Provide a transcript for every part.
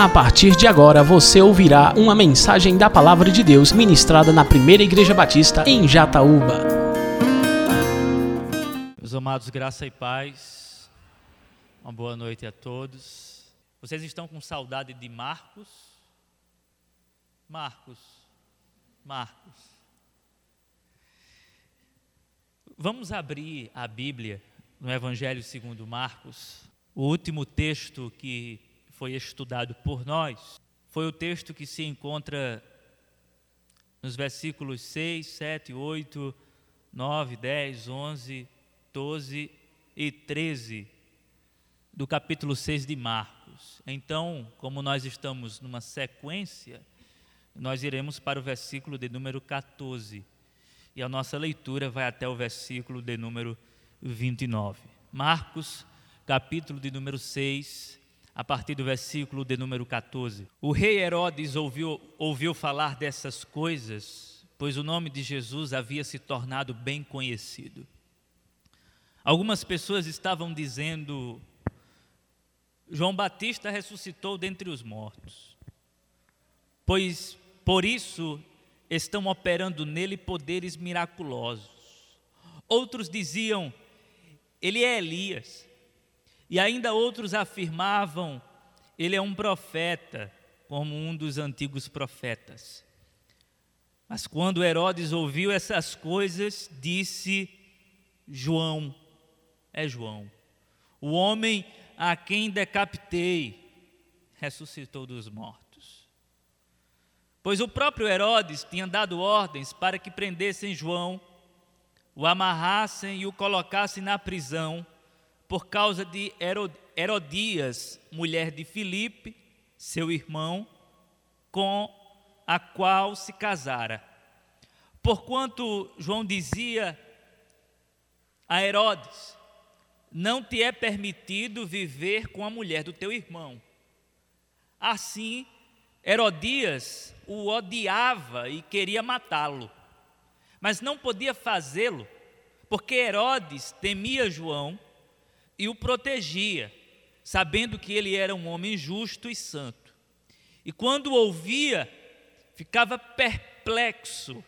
A partir de agora você ouvirá uma mensagem da Palavra de Deus ministrada na Primeira Igreja Batista em Jataúba. Meus amados, graça e paz, uma boa noite a todos. Vocês estão com saudade de Marcos? Marcos, Marcos. Vamos abrir a Bíblia no Evangelho segundo Marcos, o último texto que foi estudado por nós foi o texto que se encontra nos versículos 6, 7, 8, 9, 10, 11, 12 e 13 do capítulo 6 de Marcos. Então, como nós estamos numa sequência, nós iremos para o versículo de número 14 e a nossa leitura vai até o versículo de número 29. Marcos, capítulo de número 6, a partir do versículo de número 14. O rei Herodes ouviu, ouviu falar dessas coisas, pois o nome de Jesus havia se tornado bem conhecido. Algumas pessoas estavam dizendo: João Batista ressuscitou dentre os mortos, pois por isso estão operando nele poderes miraculosos. Outros diziam: Ele é Elias. E ainda outros afirmavam: ele é um profeta, como um dos antigos profetas. Mas quando Herodes ouviu essas coisas, disse: João, é João, o homem a quem decapitei, ressuscitou dos mortos. Pois o próprio Herodes tinha dado ordens para que prendessem João, o amarrassem e o colocassem na prisão por causa de Herodias, mulher de Filipe, seu irmão, com a qual se casara. Porquanto João dizia a Herodes: Não te é permitido viver com a mulher do teu irmão. Assim, Herodias o odiava e queria matá-lo, mas não podia fazê-lo, porque Herodes temia João e o protegia, sabendo que ele era um homem justo e santo. E quando ouvia, ficava perplexo,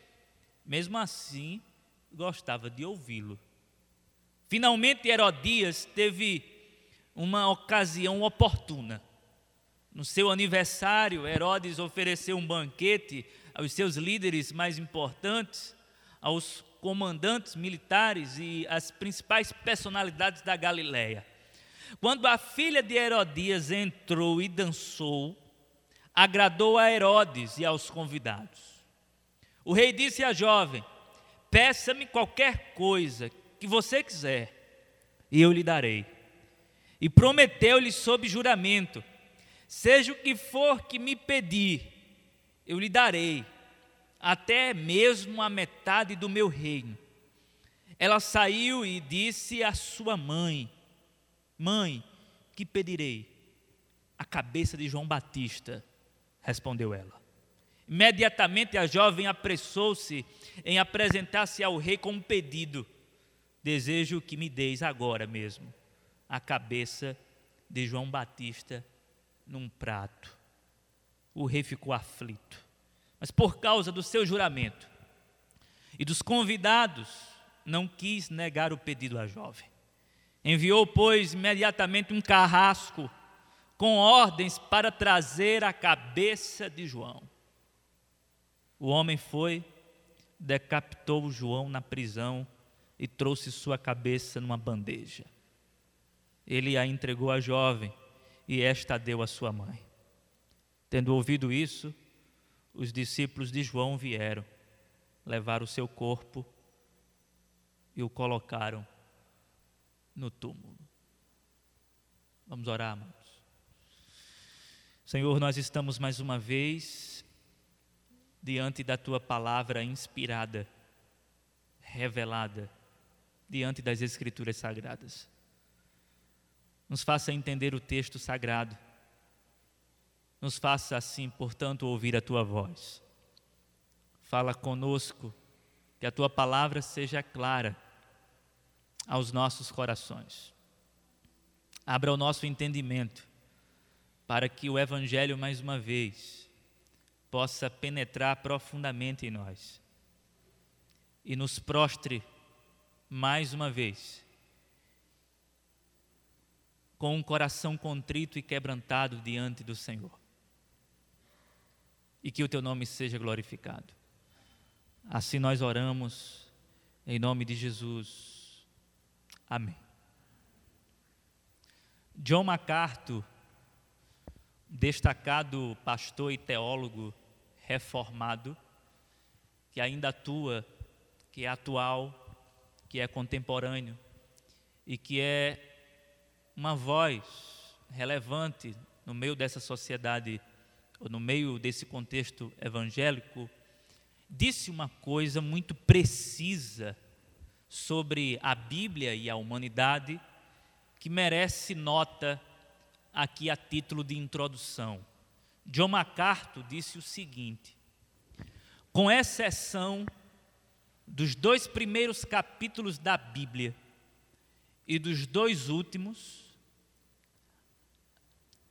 mesmo assim, gostava de ouvi-lo. Finalmente, Herodias teve uma ocasião oportuna. No seu aniversário, Herodes ofereceu um banquete aos seus líderes mais importantes, aos comandantes militares e as principais personalidades da Galiléia. Quando a filha de Herodias entrou e dançou, agradou a Herodes e aos convidados. O rei disse à jovem: Peça-me qualquer coisa que você quiser, e eu lhe darei. E prometeu-lhe sob juramento: Seja o que for que me pedir, eu lhe darei até mesmo a metade do meu reino. Ela saiu e disse à sua mãe: Mãe, que pedirei? A cabeça de João Batista, respondeu ela. Imediatamente a jovem apressou-se em apresentar-se ao rei com um pedido: Desejo que me deis agora mesmo a cabeça de João Batista num prato. O rei ficou aflito mas por causa do seu juramento e dos convidados, não quis negar o pedido à jovem. Enviou, pois, imediatamente um carrasco com ordens para trazer a cabeça de João. O homem foi, decapitou João na prisão e trouxe sua cabeça numa bandeja. Ele a entregou à jovem e esta a deu à sua mãe. Tendo ouvido isso, os discípulos de João vieram, levaram o seu corpo e o colocaram no túmulo. Vamos orar, amados. Senhor, nós estamos mais uma vez diante da tua palavra inspirada, revelada, diante das Escrituras sagradas. Nos faça entender o texto sagrado nos faça assim, portanto, ouvir a tua voz. Fala conosco, que a tua palavra seja clara aos nossos corações. Abra o nosso entendimento para que o Evangelho, mais uma vez, possa penetrar profundamente em nós e nos prostre mais uma vez, com um coração contrito e quebrantado diante do Senhor. E que o teu nome seja glorificado. Assim nós oramos, em nome de Jesus. Amém. John MacArthur, destacado pastor e teólogo reformado, que ainda atua, que é atual, que é contemporâneo e que é uma voz relevante no meio dessa sociedade, no meio desse contexto evangélico, disse uma coisa muito precisa sobre a Bíblia e a humanidade que merece nota aqui a título de introdução. John MacArthur disse o seguinte: com exceção dos dois primeiros capítulos da Bíblia e dos dois últimos,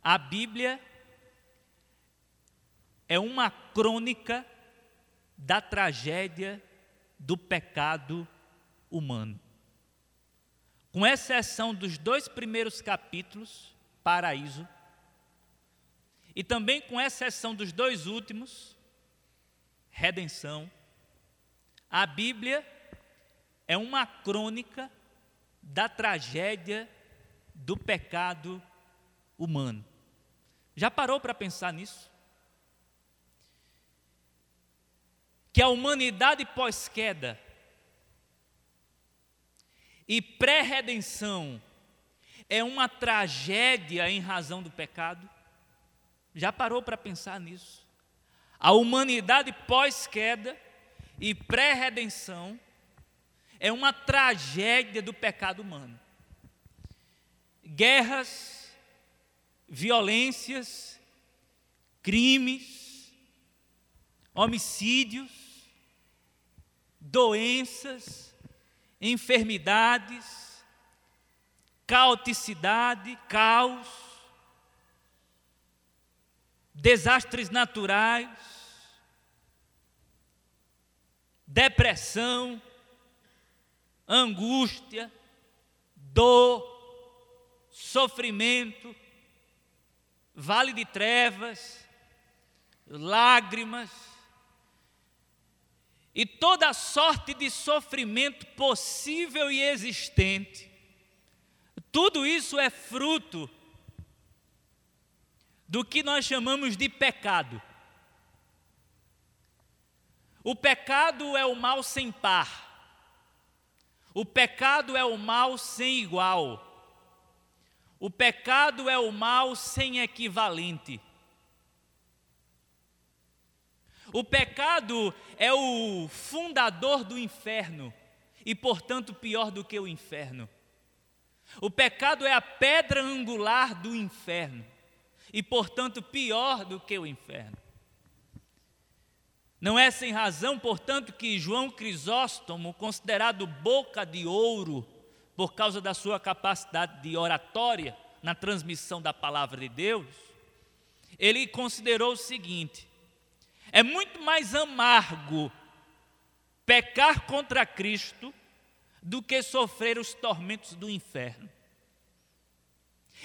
a Bíblia é uma crônica da tragédia do pecado humano. Com exceção dos dois primeiros capítulos, paraíso, e também com exceção dos dois últimos, redenção, a Bíblia é uma crônica da tragédia do pecado humano. Já parou para pensar nisso? Que a humanidade pós-queda e pré-redenção é uma tragédia em razão do pecado? Já parou para pensar nisso? A humanidade pós-queda e pré-redenção é uma tragédia do pecado humano. Guerras, violências, crimes, homicídios, doenças, enfermidades, caoticidade, caos, desastres naturais, depressão, angústia, dor, sofrimento, vale de trevas, lágrimas e toda sorte de sofrimento possível e existente. Tudo isso é fruto do que nós chamamos de pecado. O pecado é o mal sem par. O pecado é o mal sem igual. O pecado é o mal sem equivalente. O pecado é o fundador do inferno e, portanto, pior do que o inferno. O pecado é a pedra angular do inferno e, portanto, pior do que o inferno. Não é sem razão, portanto, que João Crisóstomo, considerado boca de ouro, por causa da sua capacidade de oratória na transmissão da palavra de Deus, ele considerou o seguinte: é muito mais amargo pecar contra Cristo do que sofrer os tormentos do inferno.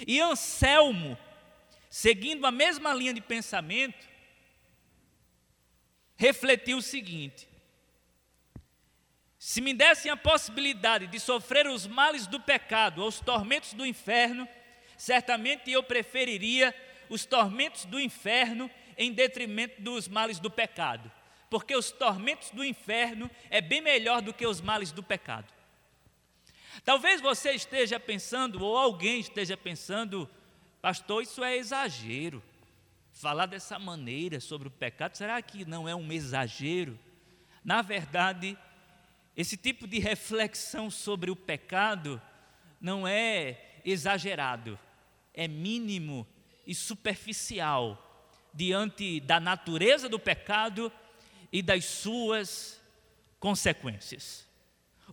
E Anselmo, seguindo a mesma linha de pensamento, refletiu o seguinte: se me dessem a possibilidade de sofrer os males do pecado ou os tormentos do inferno, certamente eu preferiria os tormentos do inferno em detrimento dos males do pecado, porque os tormentos do inferno é bem melhor do que os males do pecado. Talvez você esteja pensando, ou alguém esteja pensando, pastor, isso é exagero falar dessa maneira sobre o pecado, será que não é um exagero? Na verdade, esse tipo de reflexão sobre o pecado não é exagerado, é mínimo e superficial diante da natureza do pecado e das suas consequências.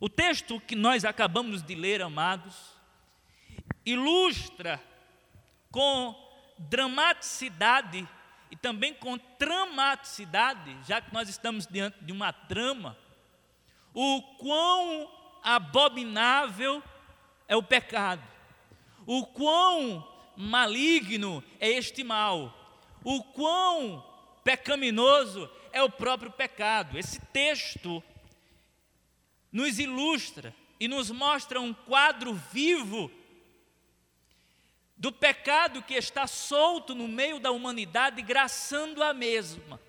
O texto que nós acabamos de ler, amados, ilustra com dramaticidade e também com dramaticidade, já que nós estamos diante de uma trama, o quão abominável é o pecado, o quão maligno é este mal, o quão pecaminoso é o próprio pecado. Esse texto nos ilustra e nos mostra um quadro vivo do pecado que está solto no meio da humanidade, graçando a mesma.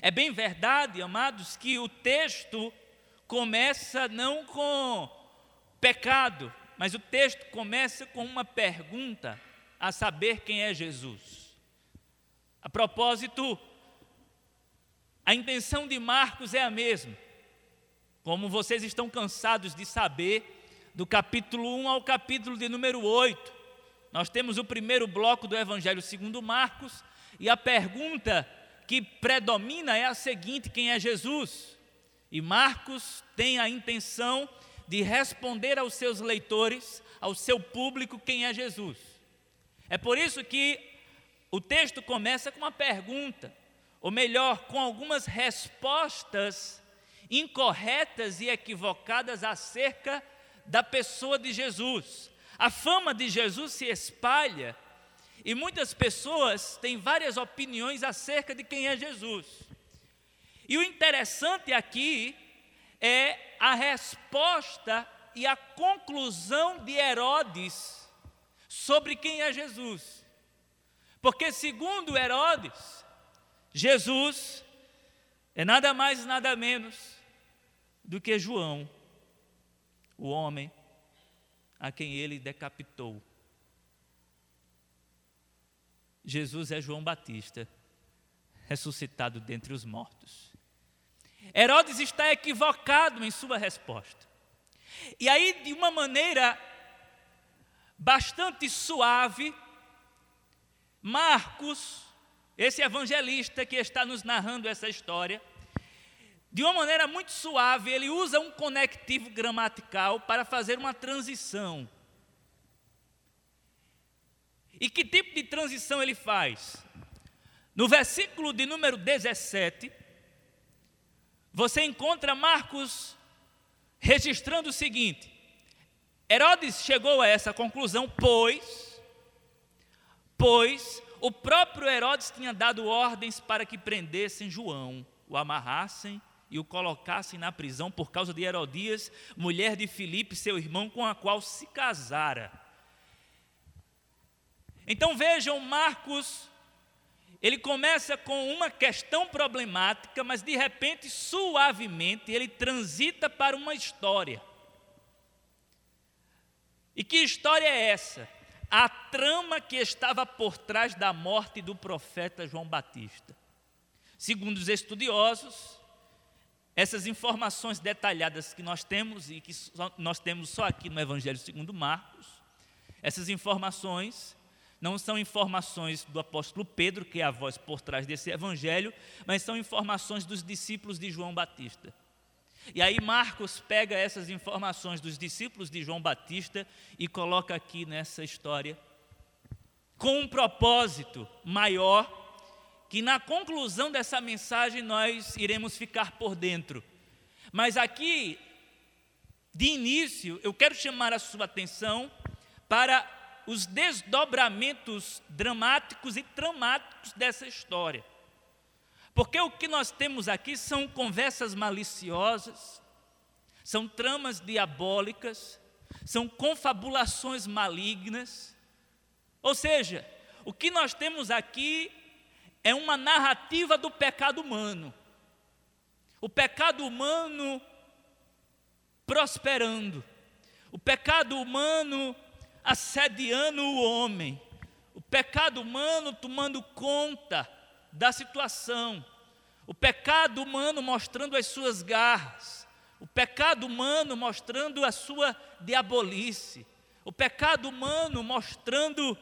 É bem verdade, amados, que o texto começa não com pecado, mas o texto começa com uma pergunta, a saber quem é Jesus. A propósito, a intenção de Marcos é a mesma. Como vocês estão cansados de saber, do capítulo 1 ao capítulo de número 8, nós temos o primeiro bloco do Evangelho segundo Marcos, e a pergunta que predomina é a seguinte: quem é Jesus? E Marcos tem a intenção de responder aos seus leitores, ao seu público, quem é Jesus. É por isso que o texto começa com uma pergunta, ou melhor, com algumas respostas incorretas e equivocadas acerca da pessoa de Jesus. A fama de Jesus se espalha e muitas pessoas têm várias opiniões acerca de quem é Jesus. E o interessante aqui é a resposta e a conclusão de Herodes sobre quem é Jesus. Porque, segundo Herodes, Jesus é nada mais, nada menos do que João, o homem a quem ele decapitou. Jesus é João Batista, ressuscitado dentre os mortos. Herodes está equivocado em sua resposta. E aí, de uma maneira bastante suave, Marcos, esse evangelista que está nos narrando essa história, de uma maneira muito suave, ele usa um conectivo gramatical para fazer uma transição. E que tipo de transição ele faz? No versículo de número 17, você encontra Marcos registrando o seguinte: Herodes chegou a essa conclusão, pois, pois o próprio Herodes tinha dado ordens para que prendessem João, o amarrassem e o colocassem na prisão por causa de Herodias, mulher de Filipe, seu irmão, com a qual se casara. Então vejam, Marcos, ele começa com uma questão problemática, mas de repente, suavemente, ele transita para uma história. E que história é essa? A trama que estava por trás da morte do profeta João Batista. Segundo os estudiosos, essas informações detalhadas que nós temos e que só, nós temos só aqui no Evangelho segundo Marcos, essas informações não são informações do apóstolo Pedro, que é a voz por trás desse evangelho, mas são informações dos discípulos de João Batista. E aí Marcos pega essas informações dos discípulos de João Batista e coloca aqui nessa história com um propósito maior que na conclusão dessa mensagem nós iremos ficar por dentro. Mas aqui, de início, eu quero chamar a sua atenção para os desdobramentos dramáticos e traumáticos dessa história. Porque o que nós temos aqui são conversas maliciosas, são tramas diabólicas, são confabulações malignas. Ou seja, o que nós temos aqui é uma narrativa do pecado humano. O pecado humano prosperando, o pecado humano assediando o homem, o pecado humano tomando conta da situação, o pecado humano mostrando as suas garras, o pecado humano mostrando a sua diabolice, o pecado humano mostrando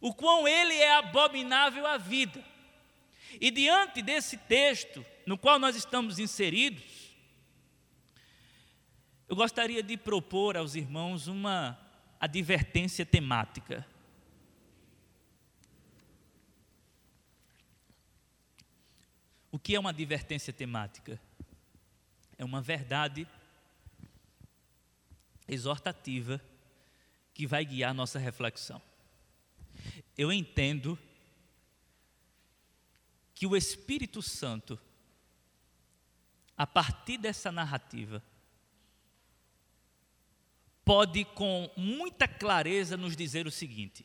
o quão ele é abominável à vida. E diante desse texto, no qual nós estamos inseridos, eu gostaria de propor aos irmãos uma advertência temática. Que é uma advertência temática? É uma verdade exortativa que vai guiar nossa reflexão. Eu entendo que o Espírito Santo, a partir dessa narrativa, pode com muita clareza nos dizer o seguinte: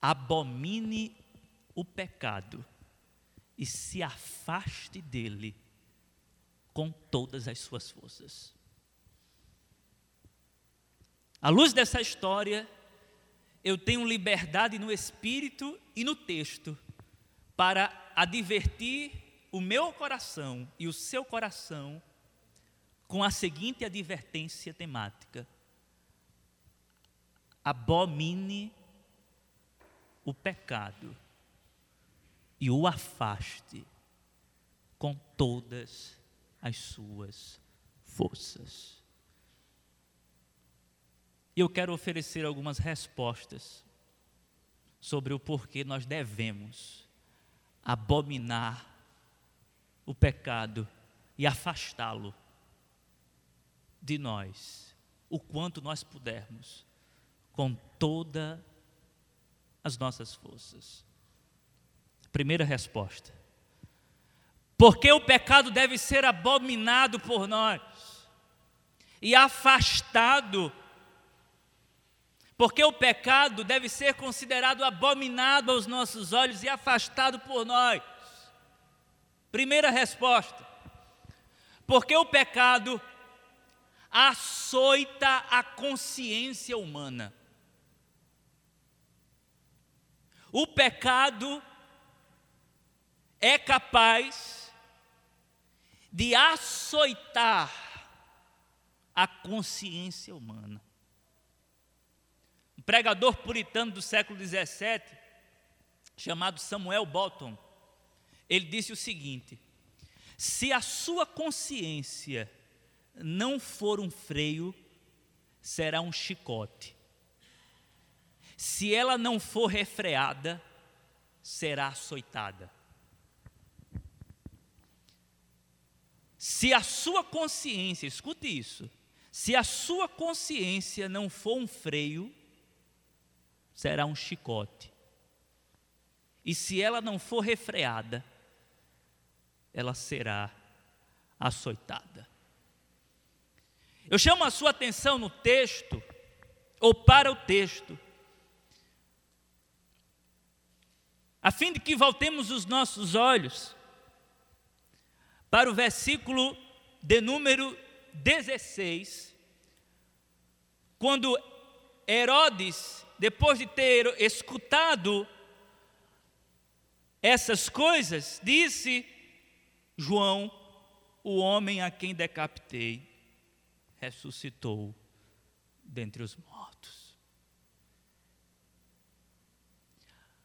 abomine o pecado e se afaste dele com todas as suas forças. À luz dessa história, eu tenho liberdade no espírito e no texto para advertir o meu coração e o seu coração com a seguinte advertência temática: abomine o pecado e o afaste com todas as suas forças. E eu quero oferecer algumas respostas sobre o porquê nós devemos abominar o pecado e afastá-lo de nós, o quanto nós pudermos, com toda as nossas forças. Primeira resposta. Porque o pecado deve ser abominado por nós e afastado. Porque o pecado deve ser considerado abominado aos nossos olhos e afastado por nós. Primeira resposta. Porque o pecado açoita a consciência humana. O pecado é capaz de açoitar a consciência humana. Um pregador puritano do século XVII, chamado Samuel Bolton, ele disse o seguinte: se a sua consciência não for um freio, será um chicote. Se ela não for refreada, será açoitada. Se a sua consciência, escute isso, se a sua consciência não for um freio, será um chicote. E se ela não for refreada, ela será açoitada. Eu chamo a sua atenção no texto, ou para o texto, a fim de que voltemos os nossos olhos para o versículo de número 16, quando Herodes, depois de ter escutado essas coisas, disse: João, o homem a quem decapitei, ressuscitou dentre os mortos.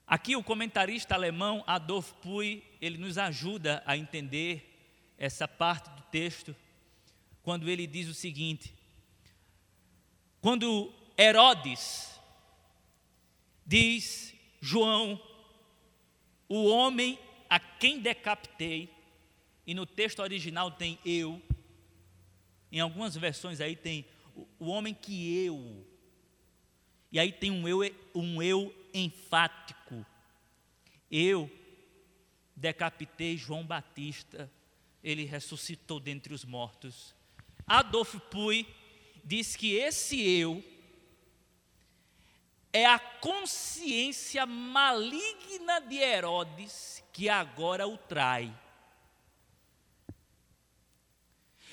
Aqui o comentarista alemão Adolf Puy, ele nos ajuda a entender essa parte do texto, quando ele diz o seguinte: quando Herodes diz, João, o homem a quem decapitei, e no texto original tem eu, em algumas versões aí tem o homem que eu. E aí tem um eu, um eu enfático. Eu decapitei João Batista, ele ressuscitou dentre os mortos. Adolf Puy diz que esse eu é a consciência maligna de Herodes que agora o trai.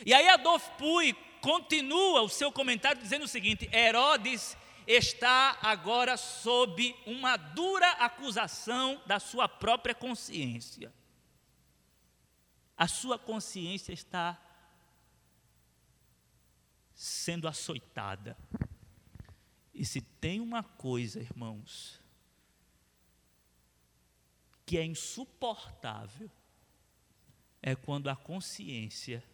E aí Adolf Puy continua o seu comentário dizendo o seguinte: Herodes está agora sob uma dura acusação da sua própria consciência. A sua consciência está sendo açoitada. E se tem uma coisa, irmãos, que é insuportável, é quando a consciência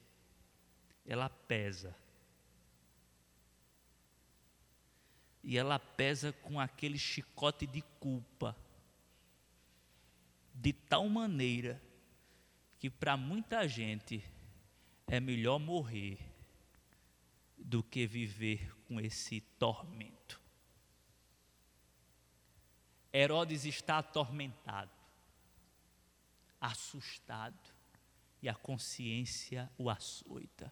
ela pesa. E ela pesa com aquele chicote de culpa. de tal maneira que para muita gente é melhor morrer do que viver com esse tormento. Herodes está atormentado, assustado, e a consciência o açoita.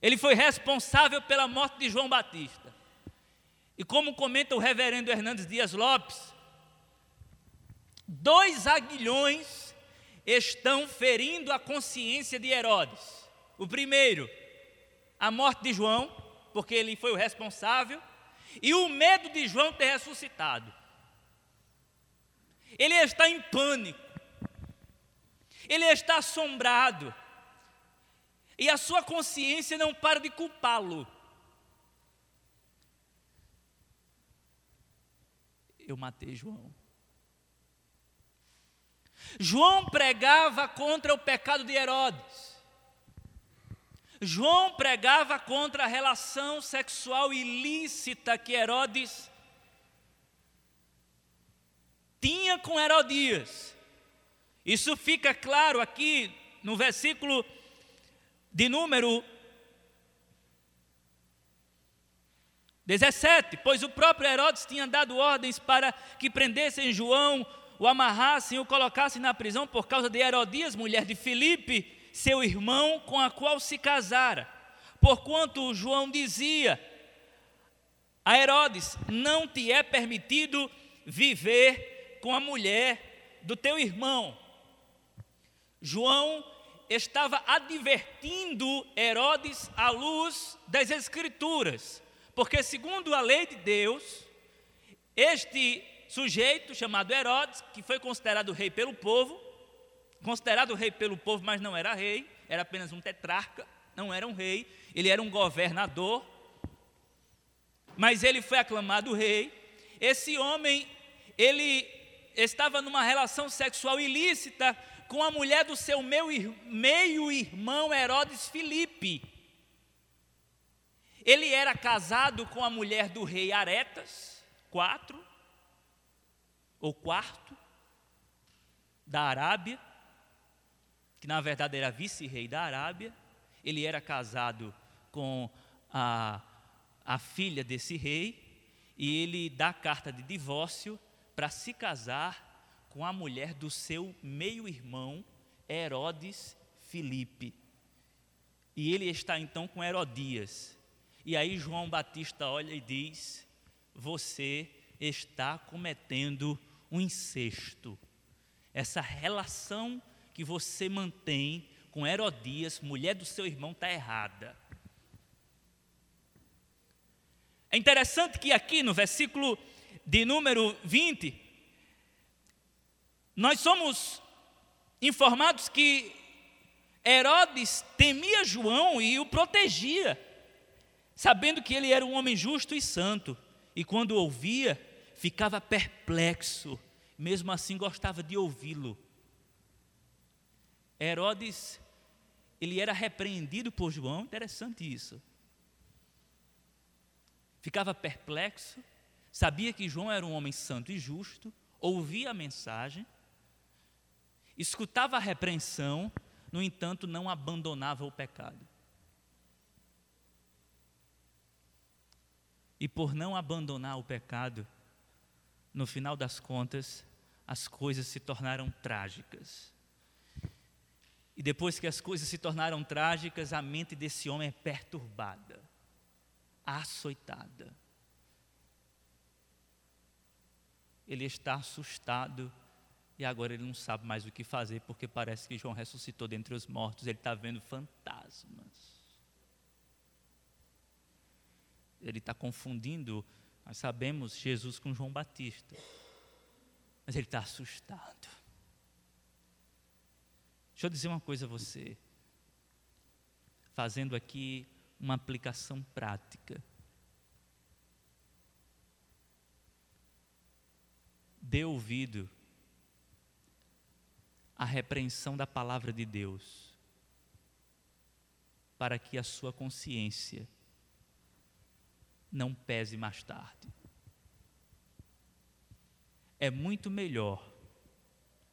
Ele foi responsável pela morte de João Batista. E como comenta o reverendo Hernandes Dias Lopes, dois aguilhões estão ferindo a consciência de Herodes. O primeiro, a morte de João, porque ele foi o responsável, e o medo de João ter ressuscitado. Ele está em pânico, ele está assombrado, e a sua consciência não para de culpá-lo. Eu matei João. João pregava contra o pecado de Herodes. João pregava contra a relação sexual ilícita que Herodes tinha com Herodias. Isso fica claro aqui no versículo de número 17, pois o próprio Herodes tinha dado ordens para que prendessem João, o amarrassem e o colocassem na prisão por causa de Herodias, mulher de Filipe, seu irmão, com a qual se casara. Porquanto João dizia a Herodes: Não te é permitido viver com a mulher do teu irmão. João estava advertindo Herodes à luz das Escrituras, porque, segundo a lei de Deus, este sujeito chamado Herodes, que foi considerado rei pelo povo, considerado rei pelo povo, mas não era rei, era apenas um tetrarca, não era um rei, ele era um governador, mas ele foi aclamado rei. Esse homem, ele estava numa relação sexual ilícita com a mulher do seu meio-irmão Herodes Filipe. Ele era casado com a mulher do rei Aretas, quatro, ou quarto, da Arábia, que na verdade era vice-rei da Arábia. Ele era casado com a, a filha desse rei, e ele dá carta de divórcio para se casar com a mulher do seu meio-irmão, Herodes Filipe. E ele está então com Herodias. E aí João Batista olha e diz: Você está cometendo um incesto. Essa relação que você mantém com Herodias, mulher do seu irmão, está errada. É interessante que aqui no versículo de número 20, nós somos informados que Herodes temia João e o protegia, sabendo que ele era um homem justo e santo, e quando ouvia, ficava perplexo, mesmo assim gostava de ouvi-lo. Herodes, ele era repreendido por João, interessante isso. Ficava perplexo, sabia que João era um homem santo e justo, ouvia a mensagem, escutava a repreensão, no entanto, não abandonava o pecado. E por não abandonar o pecado, no final das contas, as coisas se tornaram trágicas. E depois que as coisas se tornaram trágicas, a mente desse homem é perturbada, açoitada. Ele está assustado e agora ele não sabe mais o que fazer, porque parece que João ressuscitou dentre os mortos, ele está vendo fantasmas. Ele está confundindo, nós sabemos, Jesus com João Batista. Mas ele está assustado. Deixa eu dizer uma coisa a você, fazendo aqui uma aplicação prática. Dê ouvido a repreensão da palavra de Deus, para que a sua consciência não pese mais tarde. É muito melhor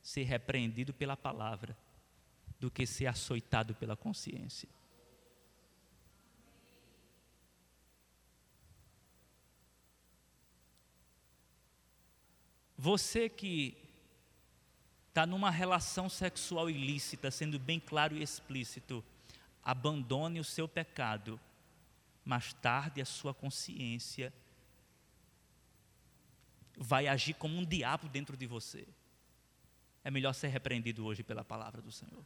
ser repreendido pela palavra do que ser açoitado pela consciência. Você que está numa relação sexual ilícita, sendo bem claro e explícito, abandone o seu pecado. Mais tarde, a sua consciência vai agir como um diabo dentro de você. É melhor ser repreendido hoje pela palavra do Senhor.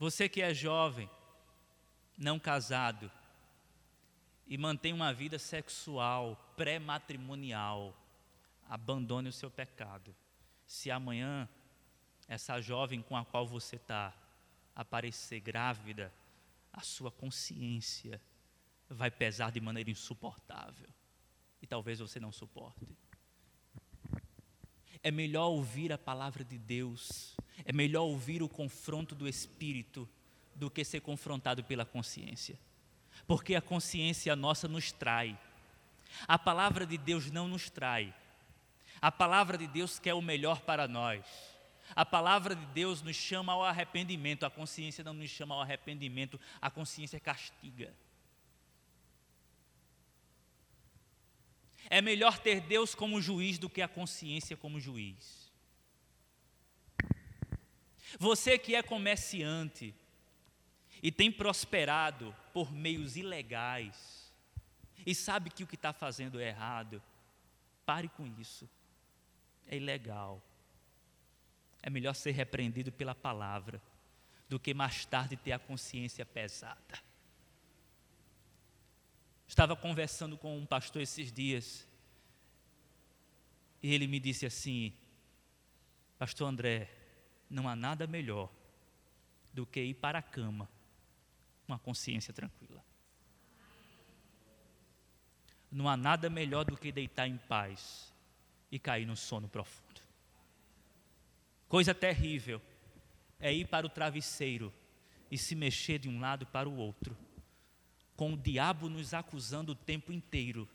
Você que é jovem, não casado, e mantém uma vida sexual pré-matrimonial, abandone o seu pecado. Se amanhã essa jovem com a qual você está aparecer grávida, a sua consciência vai pesar de maneira insuportável. E talvez você não suporte. É melhor ouvir a palavra de Deus, é melhor ouvir o confronto do Espírito do que ser confrontado pela consciência porque a consciência nossa nos trai. A palavra de Deus não nos trai. A palavra de Deus quer o melhor para nós. A palavra de Deus nos chama ao arrependimento, a consciência não nos chama ao arrependimento, a consciência castiga. É melhor ter Deus como juiz do que a consciência como juiz. Você que é comerciante, e tem prosperado por meios ilegais e sabe que o que está fazendo é errado, pare com isso. É ilegal. É melhor ser repreendido pela palavra do que mais tarde ter a consciência pesada. Estava conversando com um pastor esses dias e ele me disse assim: Pastor André, não há nada melhor do que ir para a cama uma consciência tranquila. Não há nada melhor do que deitar em paz e cair no sono profundo. Coisa terrível é ir para o travesseiro e se mexer de um lado para o outro, com o diabo nos acusando o tempo inteiro,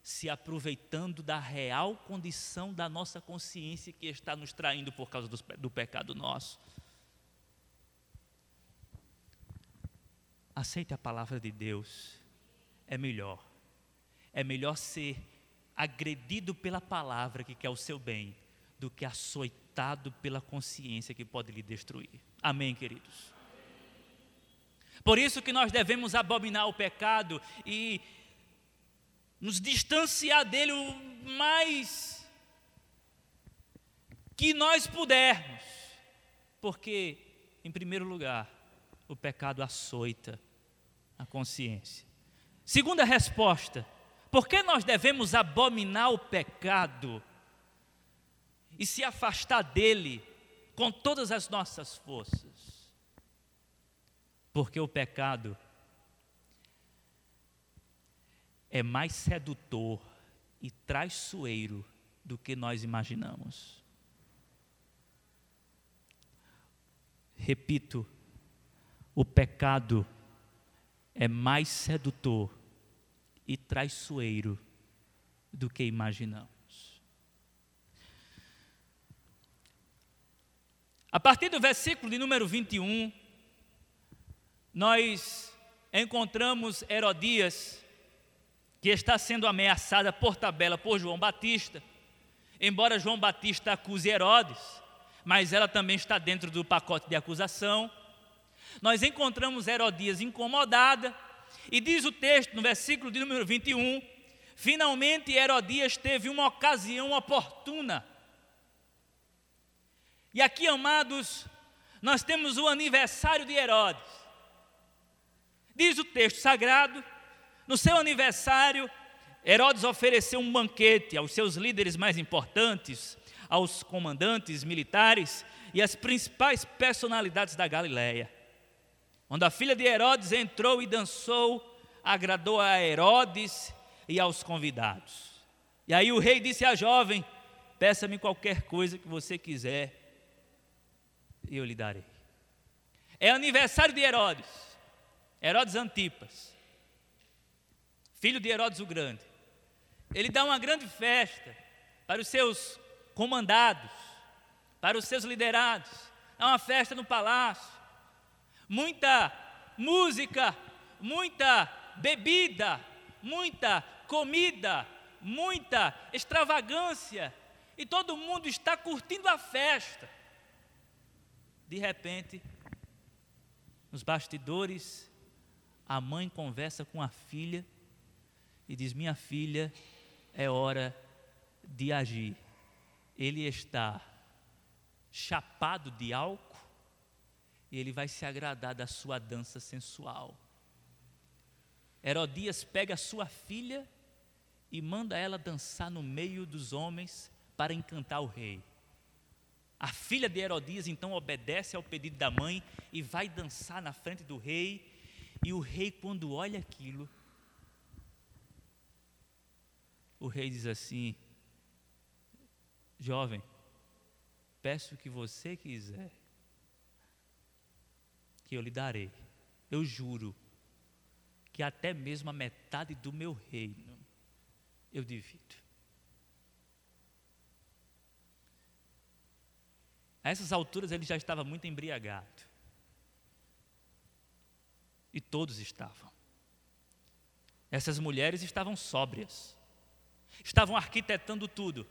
se aproveitando da real condição da nossa consciência que está nos traindo por causa do, do pecado nosso. aceite a palavra de Deus, é melhor. É melhor ser agredido pela palavra que quer o seu bem, do que açoitado pela consciência que pode lhe destruir. Amém, queridos? Por isso que nós devemos abominar o pecado e nos distanciar dele o mais que nós pudermos. Porque, em primeiro lugar, o pecado açoita a consciência. Segunda resposta: por que nós devemos abominar o pecado e se afastar dele com todas as nossas forças? Porque o pecado é mais sedutor e traiçoeiro do que nós imaginamos. Repito, o pecado é mais sedutor e traiçoeiro do que imaginamos. A partir do versículo de número 21, nós encontramos Herodias, que está sendo ameaçada por tabela por João Batista, embora João Batista acuse Herodes, mas ela também está dentro do pacote de acusação nós encontramos Herodias incomodada, e diz o texto no versículo de número 21, finalmente Herodias teve uma ocasião oportuna. E aqui, amados, nós temos o aniversário de Herodes. Diz o texto sagrado, no seu aniversário, Herodes ofereceu um banquete aos seus líderes mais importantes, aos comandantes militares e às principais personalidades da Galiléia. Quando a filha de Herodes entrou e dançou, agradou a Herodes e aos convidados. E aí o rei disse à jovem: Peça-me qualquer coisa que você quiser, eu lhe darei. É aniversário de Herodes, Herodes Antipas, filho de Herodes o Grande. Ele dá uma grande festa para os seus comandados, para os seus liderados. É uma festa no palácio. Muita música, muita bebida, muita comida, muita extravagância. E todo mundo está curtindo a festa. De repente, nos bastidores, a mãe conversa com a filha e diz: Minha filha, é hora de agir. Ele está chapado de álcool e ele vai se agradar da sua dança sensual. Herodias pega sua filha e manda ela dançar no meio dos homens para encantar o rei. A filha de Herodias então obedece ao pedido da mãe e vai dançar na frente do rei. E o rei, quando olha aquilo, o rei diz assim: Jovem, peço o que você quiser, que eu lhe darei. Eu juro que até mesmo a metade do meu reino eu divido. A essas alturas ele já estava muito embriagado. E todos estavam. Essas mulheres estavam sóbrias estavam arquitetando tudo,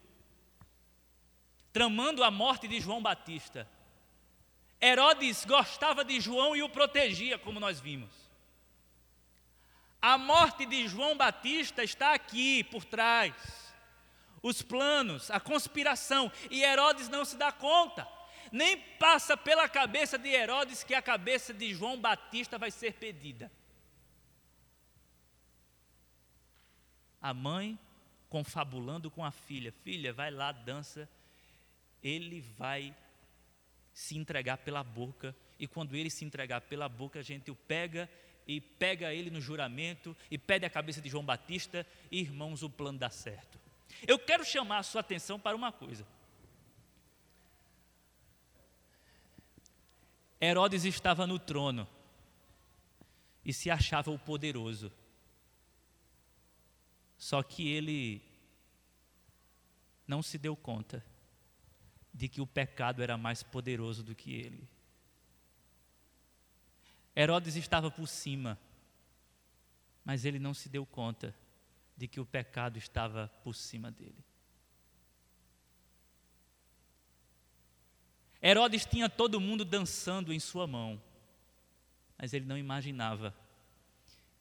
tramando a morte de João Batista. Herodes gostava de João e o protegia, como nós vimos. A morte de João Batista está aqui por trás. Os planos, a conspiração, e Herodes não se dá conta. Nem passa pela cabeça de Herodes que a cabeça de João Batista vai ser pedida. A mãe confabulando com a filha: Filha, vai lá, dança. Ele vai se entregar pela boca, e quando ele se entregar pela boca, a gente o pega e pega ele no juramento e pede a cabeça de João Batista, e irmãos, o plano dá certo. Eu quero chamar a sua atenção para uma coisa. Herodes estava no trono e se achava o poderoso. Só que ele não se deu conta de que o pecado era mais poderoso do que ele. Herodes estava por cima, mas ele não se deu conta de que o pecado estava por cima dele. Herodes tinha todo mundo dançando em sua mão, mas ele não imaginava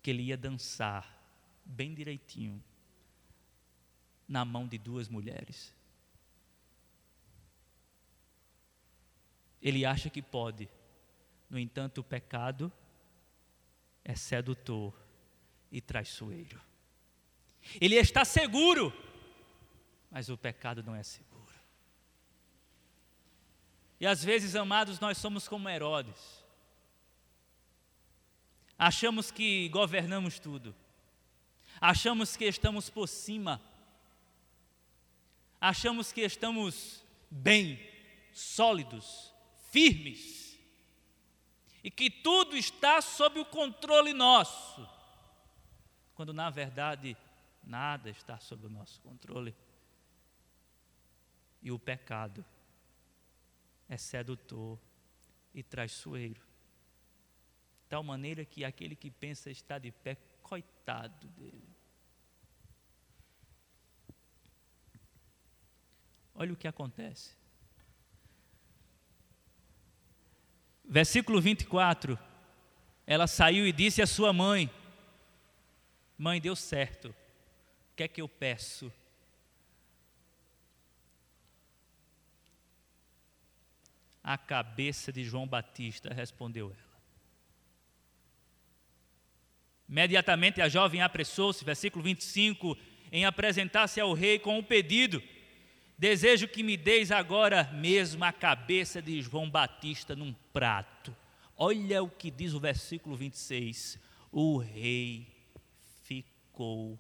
que ele ia dançar bem direitinho na mão de duas mulheres. Ele acha que pode, no entanto, o pecado é sedutor e traiçoeiro. Ele está seguro, mas o pecado não é seguro. E às vezes, amados, nós somos como Herodes. Achamos que governamos tudo. Achamos que estamos por cima achamos que estamos bem, sólidos, firmes, e que tudo está sob o controle nosso, quando na verdade nada está sob o nosso controle. E o pecado é sedutor e traiçoeiro. Tal maneira que aquele que pensa estar de pé, coitado dele. Olha o que acontece. Versículo 24. Ela saiu e disse à sua mãe: Mãe, deu certo. O que é que eu peço? A cabeça de João Batista, respondeu ela. Imediatamente a jovem apressou-se, versículo 25, em apresentar-se ao rei com o um pedido Desejo que me deis agora mesmo a cabeça de João Batista num prato. Olha o que diz o versículo 26. O rei ficou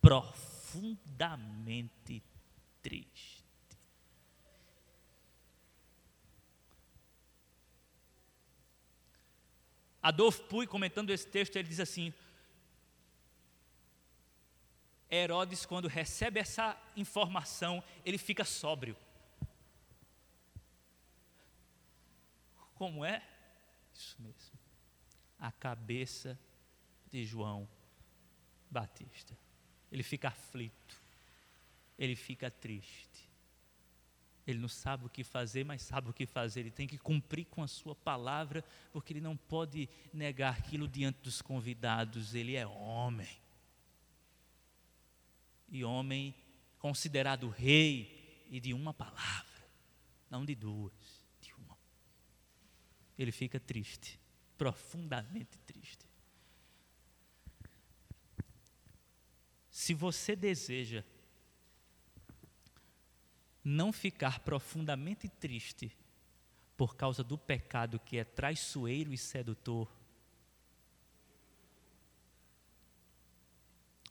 profundamente triste. Adolfo Pui, comentando esse texto, ele diz assim: Herodes, quando recebe essa informação, ele fica sóbrio. Como é? Isso mesmo. A cabeça de João Batista. Ele fica aflito. Ele fica triste. Ele não sabe o que fazer, mas sabe o que fazer. Ele tem que cumprir com a sua palavra, porque ele não pode negar aquilo diante dos convidados. Ele é homem. E homem considerado rei e de uma palavra, não de duas, de uma. Ele fica triste, profundamente triste. Se você deseja não ficar profundamente triste por causa do pecado que é traiçoeiro e sedutor,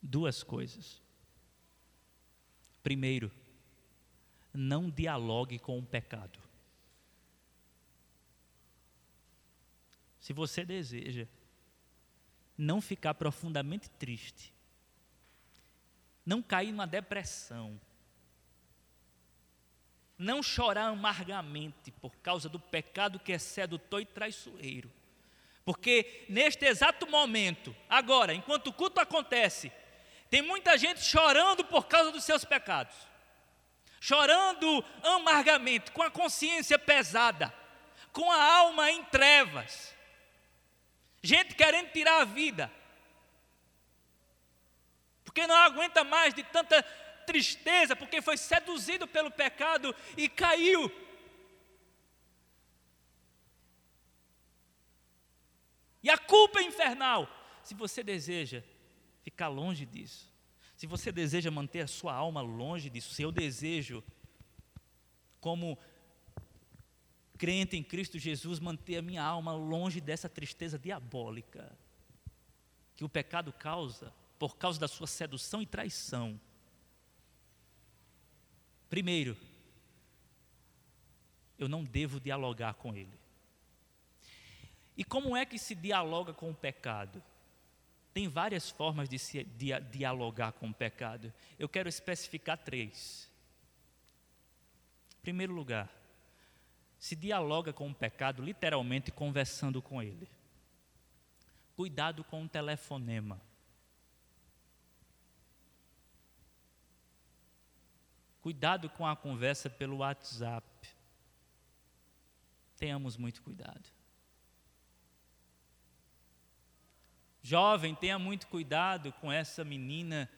duas coisas. Primeiro, não dialogue com o pecado. Se você deseja não ficar profundamente triste, não cair numa depressão, não chorar amargamente por causa do pecado que é sedutor e traiçoeiro. Porque neste exato momento, agora, enquanto o culto acontece, tem muita gente chorando por causa dos seus pecados, chorando amargamente, com a consciência pesada, com a alma em trevas, gente querendo tirar a vida, porque não aguenta mais de tanta tristeza, porque foi seduzido pelo pecado e caiu. E a culpa é infernal. Se você deseja ficar longe disso, se você deseja manter a sua alma longe disso, se eu desejo, como crente em Cristo Jesus, manter a minha alma longe dessa tristeza diabólica que o pecado causa por causa da sua sedução e traição. Primeiro, eu não devo dialogar com ele. E como é que se dialoga com o pecado? Tem várias formas de se dia, dialogar com o pecado. Eu quero especificar três. Primeiro lugar, se dialoga com o pecado literalmente conversando com ele. Cuidado com o telefonema. Cuidado com a conversa pelo WhatsApp. Tenhamos muito cuidado. Jovem, tenha muito cuidado com essa menina,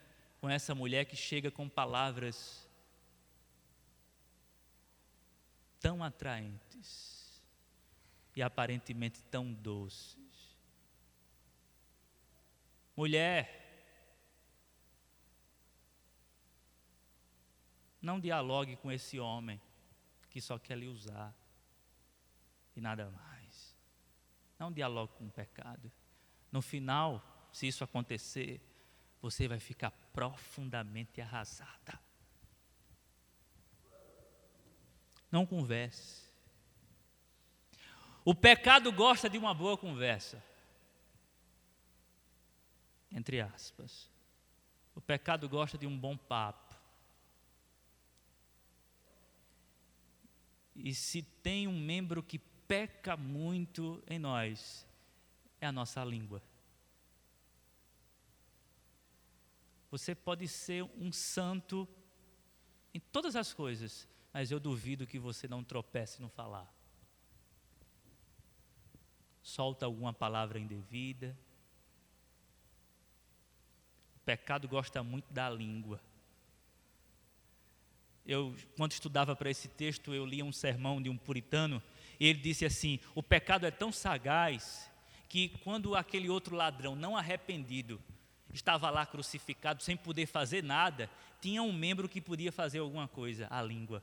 com essa mulher que chega com palavras tão atraentes e aparentemente tão doces. Mulher, Não dialogue com esse homem que só quer lhe usar e nada mais. Não dialogue com o pecado. No final, se isso acontecer, você vai ficar profundamente arrasada. Não converse. O pecado gosta de uma boa conversa. Entre aspas. O pecado gosta de um bom papo. E se tem um membro que peca muito em nós, é a nossa língua. Você pode ser um santo em todas as coisas, mas eu duvido que você não tropece no falar. Solta alguma palavra indevida. O pecado gosta muito da língua. Eu, quando estudava para esse texto, eu lia um sermão de um puritano, e ele disse assim: o pecado é tão sagaz que quando aquele outro ladrão não arrependido estava lá crucificado sem poder fazer nada, tinha um membro que podia fazer alguma coisa, a língua.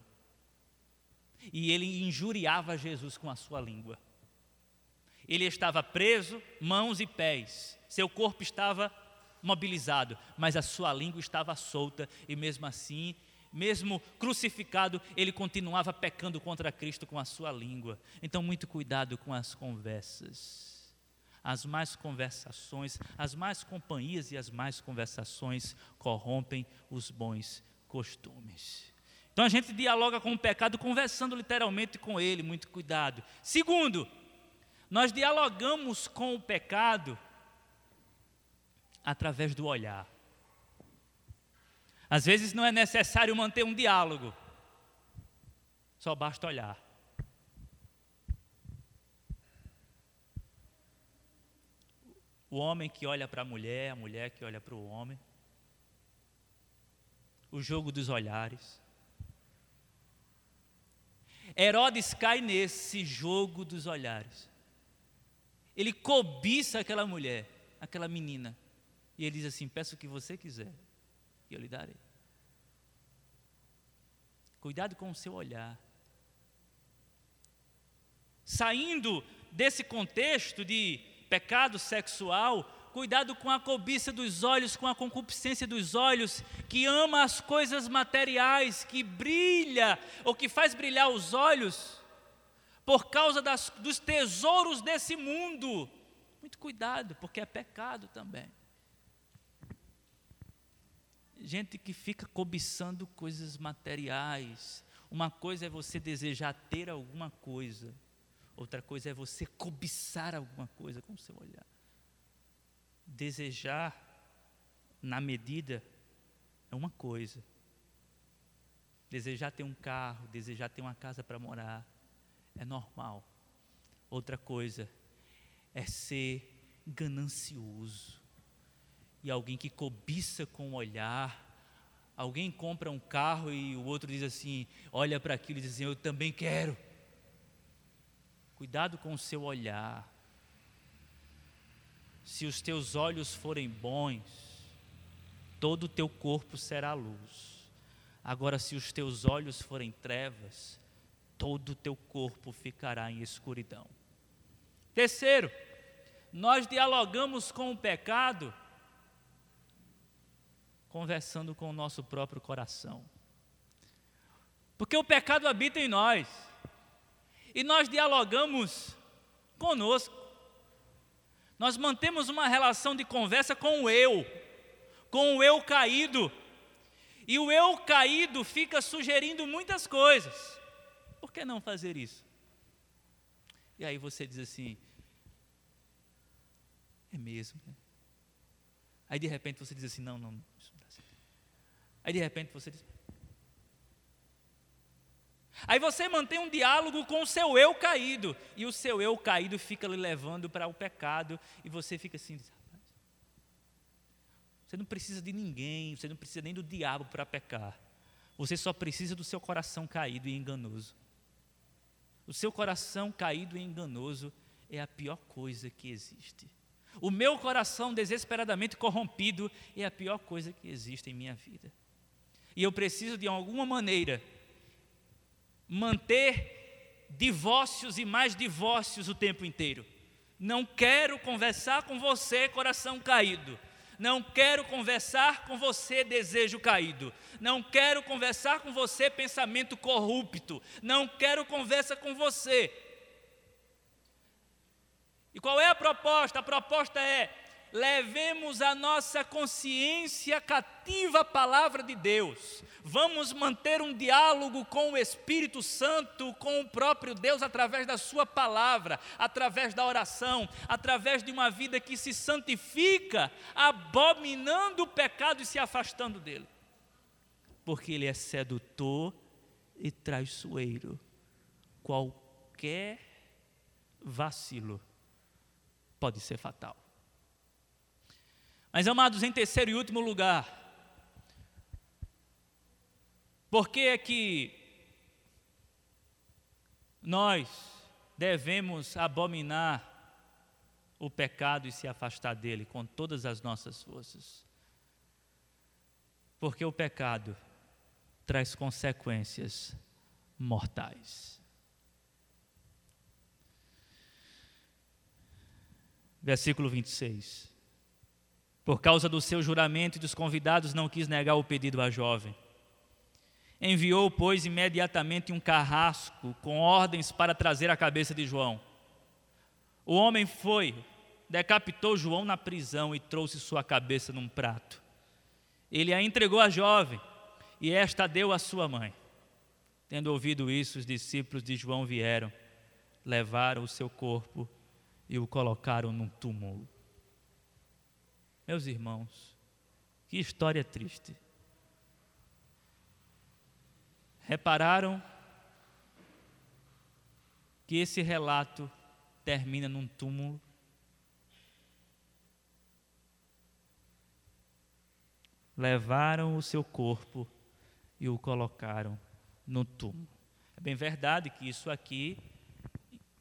E ele injuriava Jesus com a sua língua. Ele estava preso, mãos e pés, seu corpo estava mobilizado, mas a sua língua estava solta, e mesmo assim mesmo crucificado, ele continuava pecando contra Cristo com a sua língua. Então, muito cuidado com as conversas. As más conversações, as más companhias e as más conversações corrompem os bons costumes. Então a gente dialoga com o pecado conversando literalmente com ele, muito cuidado. Segundo, nós dialogamos com o pecado através do olhar. Às vezes não é necessário manter um diálogo, só basta olhar. O homem que olha para a mulher, a mulher que olha para o homem. O jogo dos olhares. Herodes cai nesse jogo dos olhares. Ele cobiça aquela mulher, aquela menina. E ele diz assim: Peço o que você quiser, e eu lhe darei. Cuidado com o seu olhar. Saindo desse contexto de pecado sexual, cuidado com a cobiça dos olhos, com a concupiscência dos olhos, que ama as coisas materiais, que brilha ou que faz brilhar os olhos por causa das, dos tesouros desse mundo. Muito cuidado, porque é pecado também. Gente que fica cobiçando coisas materiais. Uma coisa é você desejar ter alguma coisa, outra coisa é você cobiçar alguma coisa com o seu olhar. Desejar na medida é uma coisa. Desejar ter um carro, desejar ter uma casa para morar, é normal. Outra coisa é ser ganancioso. E alguém que cobiça com o olhar, alguém compra um carro e o outro diz assim, olha para aquilo e diz assim, eu também quero. Cuidado com o seu olhar. Se os teus olhos forem bons, todo o teu corpo será luz. Agora, se os teus olhos forem trevas, todo o teu corpo ficará em escuridão. Terceiro, nós dialogamos com o pecado conversando com o nosso próprio coração. Porque o pecado habita em nós. E nós dialogamos conosco. Nós mantemos uma relação de conversa com o eu, com o eu caído. E o eu caído fica sugerindo muitas coisas. Por que não fazer isso? E aí você diz assim: é mesmo. Né? Aí de repente você diz assim: não, não, isso não dá certo. Aí de repente você diz. Aí você mantém um diálogo com o seu eu caído, e o seu eu caído fica lhe levando para o pecado, e você fica assim: diz, você não precisa de ninguém, você não precisa nem do diabo para pecar. Você só precisa do seu coração caído e enganoso. O seu coração caído e enganoso é a pior coisa que existe. O meu coração desesperadamente corrompido é a pior coisa que existe em minha vida. E eu preciso, de alguma maneira, manter divórcios e mais divórcios o tempo inteiro. Não quero conversar com você, coração caído. Não quero conversar com você, desejo caído. Não quero conversar com você, pensamento corrupto. Não quero conversa com você, e qual é a proposta? A proposta é: levemos a nossa consciência cativa à palavra de Deus. Vamos manter um diálogo com o Espírito Santo, com o próprio Deus, através da Sua palavra, através da oração, através de uma vida que se santifica, abominando o pecado e se afastando dele. Porque ele é sedutor e traiçoeiro. Qualquer vacilo pode ser fatal. Mas, amados, em terceiro e último lugar, por que é que nós devemos abominar o pecado e se afastar dele com todas as nossas forças? Porque o pecado traz consequências mortais. Versículo 26. Por causa do seu juramento e dos convidados, não quis negar o pedido à jovem. Enviou, pois, imediatamente um carrasco com ordens para trazer a cabeça de João. O homem foi, decapitou João na prisão e trouxe sua cabeça num prato. Ele a entregou à jovem e esta deu à sua mãe. Tendo ouvido isso, os discípulos de João vieram, levaram o seu corpo e o colocaram num túmulo. Meus irmãos, que história triste. Repararam que esse relato termina num túmulo? Levaram o seu corpo e o colocaram no túmulo. É bem verdade que isso aqui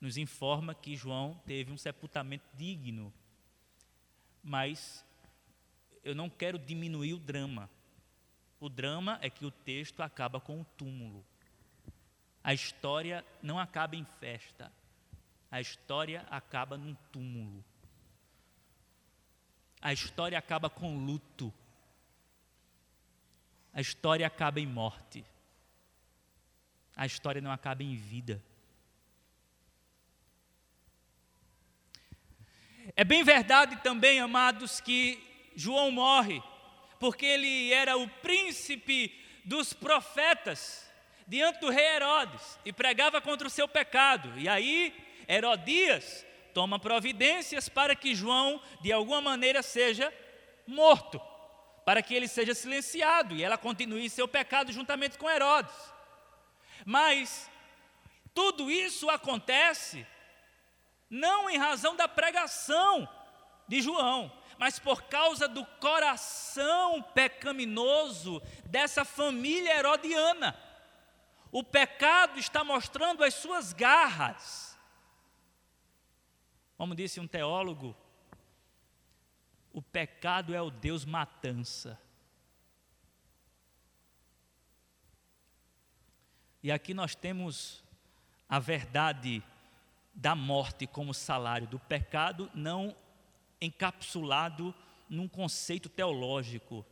nos informa que João teve um sepultamento digno, mas eu não quero diminuir o drama. O drama é que o texto acaba com o túmulo. A história não acaba em festa, a história acaba num túmulo. A história acaba com luto. A história acaba em morte. A história não acaba em vida. É bem verdade também, amados, que João morre, porque ele era o príncipe dos profetas diante do rei Herodes e pregava contra o seu pecado. E aí, Herodias toma providências para que João, de alguma maneira, seja morto, para que ele seja silenciado e ela continue seu pecado juntamente com Herodes. Mas tudo isso acontece não em razão da pregação de João, mas por causa do coração pecaminoso dessa família herodiana. O pecado está mostrando as suas garras. Como disse um teólogo, o pecado é o Deus matança. E aqui nós temos a verdade da morte como salário do pecado, não encapsulado num conceito teológico,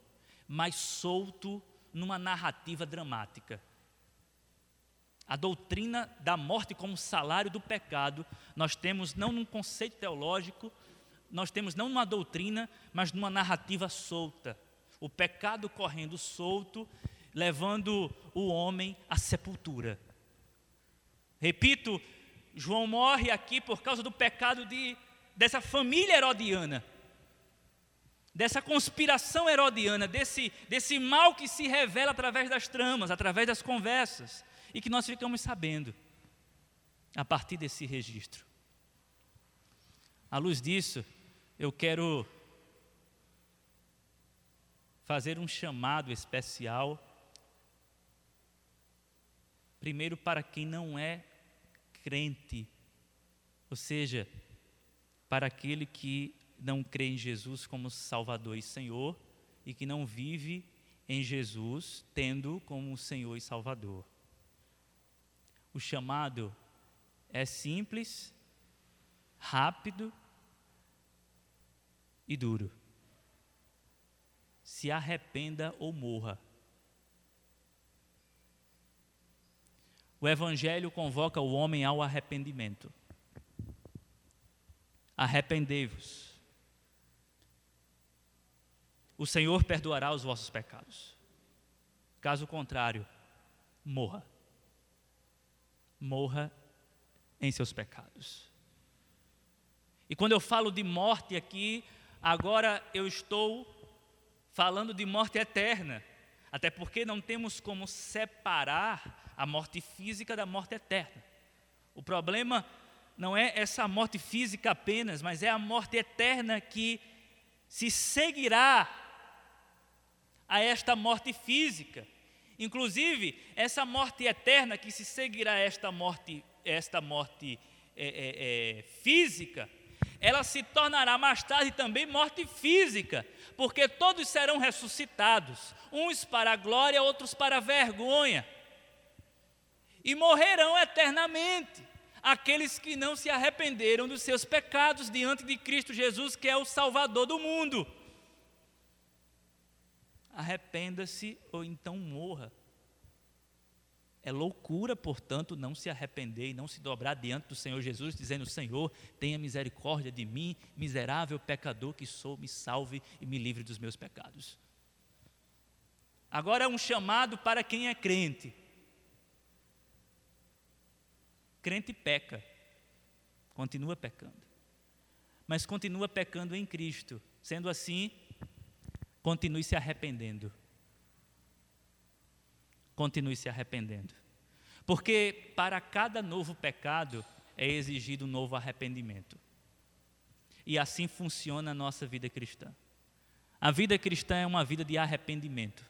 mas solto numa narrativa dramática. A doutrina da morte como salário do pecado, nós temos não num conceito teológico, nós temos não numa doutrina, mas numa narrativa solta. O pecado correndo solto, levando o homem à sepultura. Repito, João morre aqui por causa do pecado de, dessa família herodiana, dessa conspiração herodiana, desse, desse mal que se revela através das tramas, através das conversas, e que nós ficamos sabendo a partir desse registro. À luz disso, eu quero fazer um chamado especial, primeiro para quem não é crente, ou seja, para aquele que não crê em Jesus como Salvador e Senhor e que não vive em Jesus tendo como Senhor e Salvador. O chamado é simples, rápido e duro. Se arrependa ou morra. O Evangelho convoca o homem ao arrependimento. Arrependei-vos. O Senhor perdoará os vossos pecados. Caso contrário, morra. Morra em seus pecados. E quando eu falo de morte aqui, agora eu estou falando de morte eterna. Até porque não temos como separar a morte física da morte eterna. O problema não é essa morte física apenas, mas é a morte eterna que se seguirá a esta morte física. Inclusive, essa morte eterna que se seguirá a esta morte, esta morte é, é, é, física, ela se tornará mais tarde também morte física, porque todos serão ressuscitados, uns para a glória, outros para a vergonha e morrerão eternamente aqueles que não se arrependeram dos seus pecados diante de Cristo Jesus, que é o Salvador do mundo. Arrependa-se ou então morra. É loucura, portanto, não se arrepender e não se dobrar diante do Senhor Jesus, dizendo: Senhor, tenha misericórdia de mim, miserável pecador que sou, me salve e me livre dos meus pecados. Agora é um chamado para quem é crente. Crente peca, continua pecando, mas continua pecando em Cristo. Sendo assim, continue se arrependendo continue se arrependendo. Porque para cada novo pecado é exigido um novo arrependimento. E assim funciona a nossa vida cristã. A vida cristã é uma vida de arrependimento.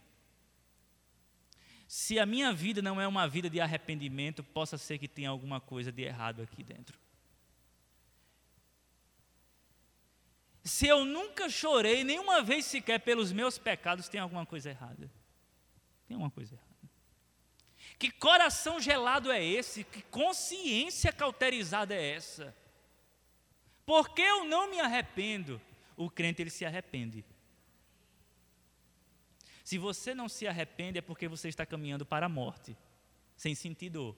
Se a minha vida não é uma vida de arrependimento, possa ser que tenha alguma coisa de errado aqui dentro. Se eu nunca chorei nenhuma vez sequer pelos meus pecados, tem alguma coisa errada. Tem alguma coisa errada. Que coração gelado é esse? Que consciência cauterizada é essa? Porque eu não me arrependo? O crente ele se arrepende. Se você não se arrepende é porque você está caminhando para a morte, sem sentir dor.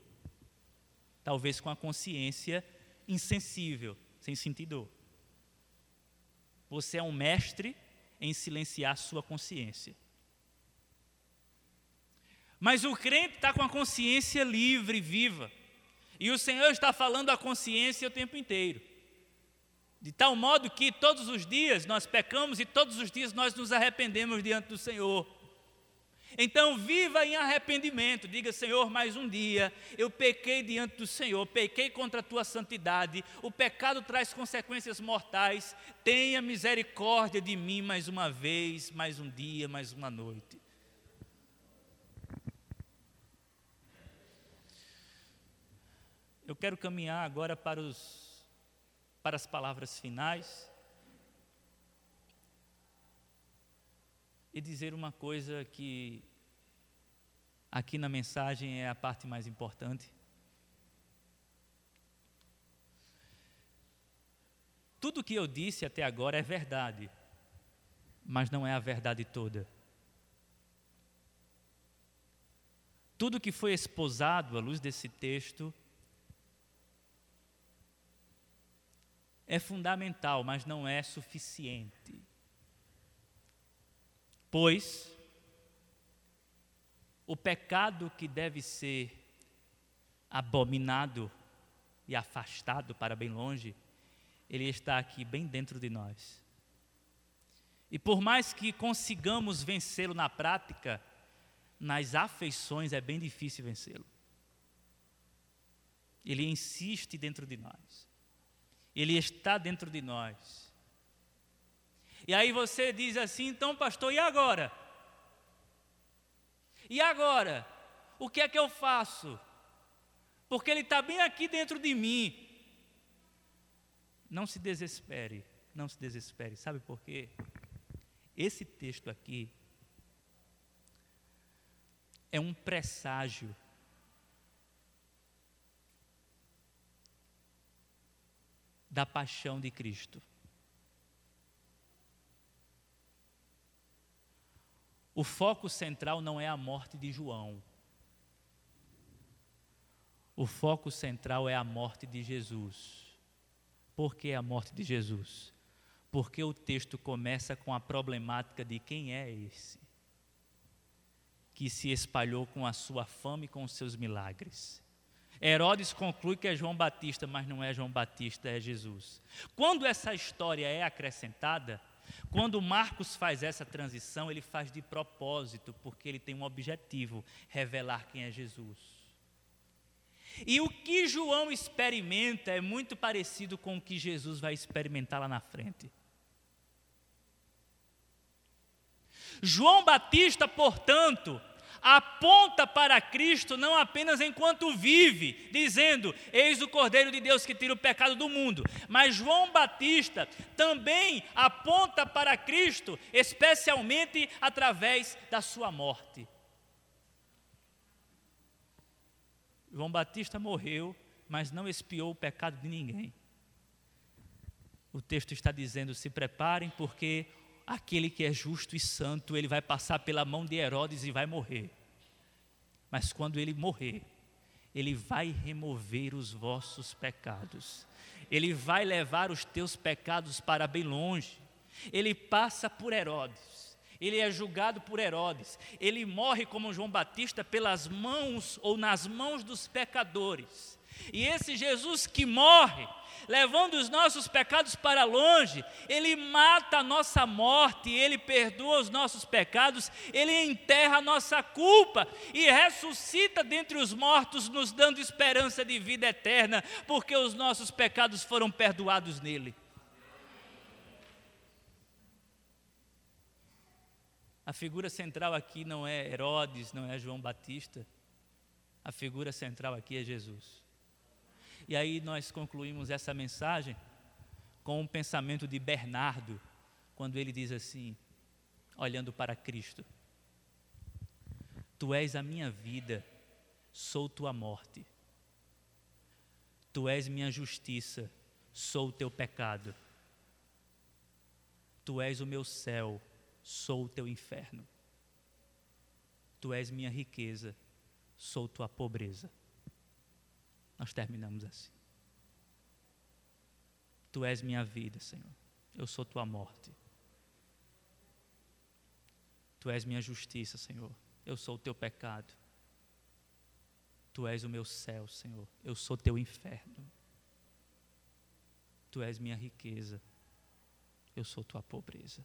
Talvez com a consciência insensível, sem sentir dor. Você é um mestre em silenciar sua consciência. Mas o crente está com a consciência livre, viva. E o Senhor está falando a consciência o tempo inteiro. De tal modo que todos os dias nós pecamos e todos os dias nós nos arrependemos diante do Senhor. Então viva em arrependimento, diga Senhor, mais um dia eu pequei diante do Senhor, pequei contra a tua santidade, o pecado traz consequências mortais, tenha misericórdia de mim mais uma vez, mais um dia, mais uma noite. Eu quero caminhar agora para, os, para as palavras finais e dizer uma coisa que aqui na mensagem é a parte mais importante. Tudo que eu disse até agora é verdade, mas não é a verdade toda. Tudo que foi esposado à luz desse texto é fundamental, mas não é suficiente. Pois o pecado que deve ser abominado e afastado para bem longe, ele está aqui bem dentro de nós. E por mais que consigamos vencê-lo na prática, nas afeições é bem difícil vencê-lo. Ele insiste dentro de nós. Ele está dentro de nós. E aí você diz assim, então, pastor, e agora? E agora? O que é que eu faço? Porque ele está bem aqui dentro de mim. Não se desespere, não se desespere. Sabe por quê? Esse texto aqui é um presságio da paixão de Cristo. O foco central não é a morte de João. O foco central é a morte de Jesus. Por que a morte de Jesus? Porque o texto começa com a problemática de quem é esse que se espalhou com a sua fama e com os seus milagres. Herodes conclui que é João Batista, mas não é João Batista, é Jesus. Quando essa história é acrescentada, quando Marcos faz essa transição, ele faz de propósito, porque ele tem um objetivo: revelar quem é Jesus. E o que João experimenta é muito parecido com o que Jesus vai experimentar lá na frente. João Batista, portanto, aponta para Cristo não apenas enquanto vive, dizendo: Eis o Cordeiro de Deus que tira o pecado do mundo, mas João Batista também aponta para Cristo, especialmente através da sua morte. João Batista morreu, mas não espiou o pecado de ninguém. O texto está dizendo: se preparem, porque aquele que é justo e santo, ele vai passar pela mão de Herodes e vai morrer. Mas quando ele morrer, ele vai remover os vossos pecados. Ele vai levar os teus pecados para bem longe. Ele passa por Herodes. Ele é julgado por Herodes. Ele morre como João Batista pelas mãos ou nas mãos dos pecadores. E esse Jesus que morre, levando os nossos pecados para longe, Ele mata a nossa morte, Ele perdoa os nossos pecados, Ele enterra a nossa culpa e ressuscita dentre os mortos, nos dando esperança de vida eterna, porque os nossos pecados foram perdoados nele. A figura central aqui não é Herodes, não é João Batista. A figura central aqui é Jesus. E aí nós concluímos essa mensagem com um pensamento de Bernardo, quando ele diz assim, olhando para Cristo: Tu és a minha vida, sou tua morte. Tu és minha justiça, sou o teu pecado. Tu és o meu céu, sou o teu inferno. Tu és minha riqueza, sou tua pobreza. Nós terminamos assim. Tu és minha vida, Senhor. Eu sou tua morte. Tu és minha justiça, Senhor. Eu sou o teu pecado. Tu és o meu céu, Senhor. Eu sou teu inferno. Tu és minha riqueza. Eu sou tua pobreza.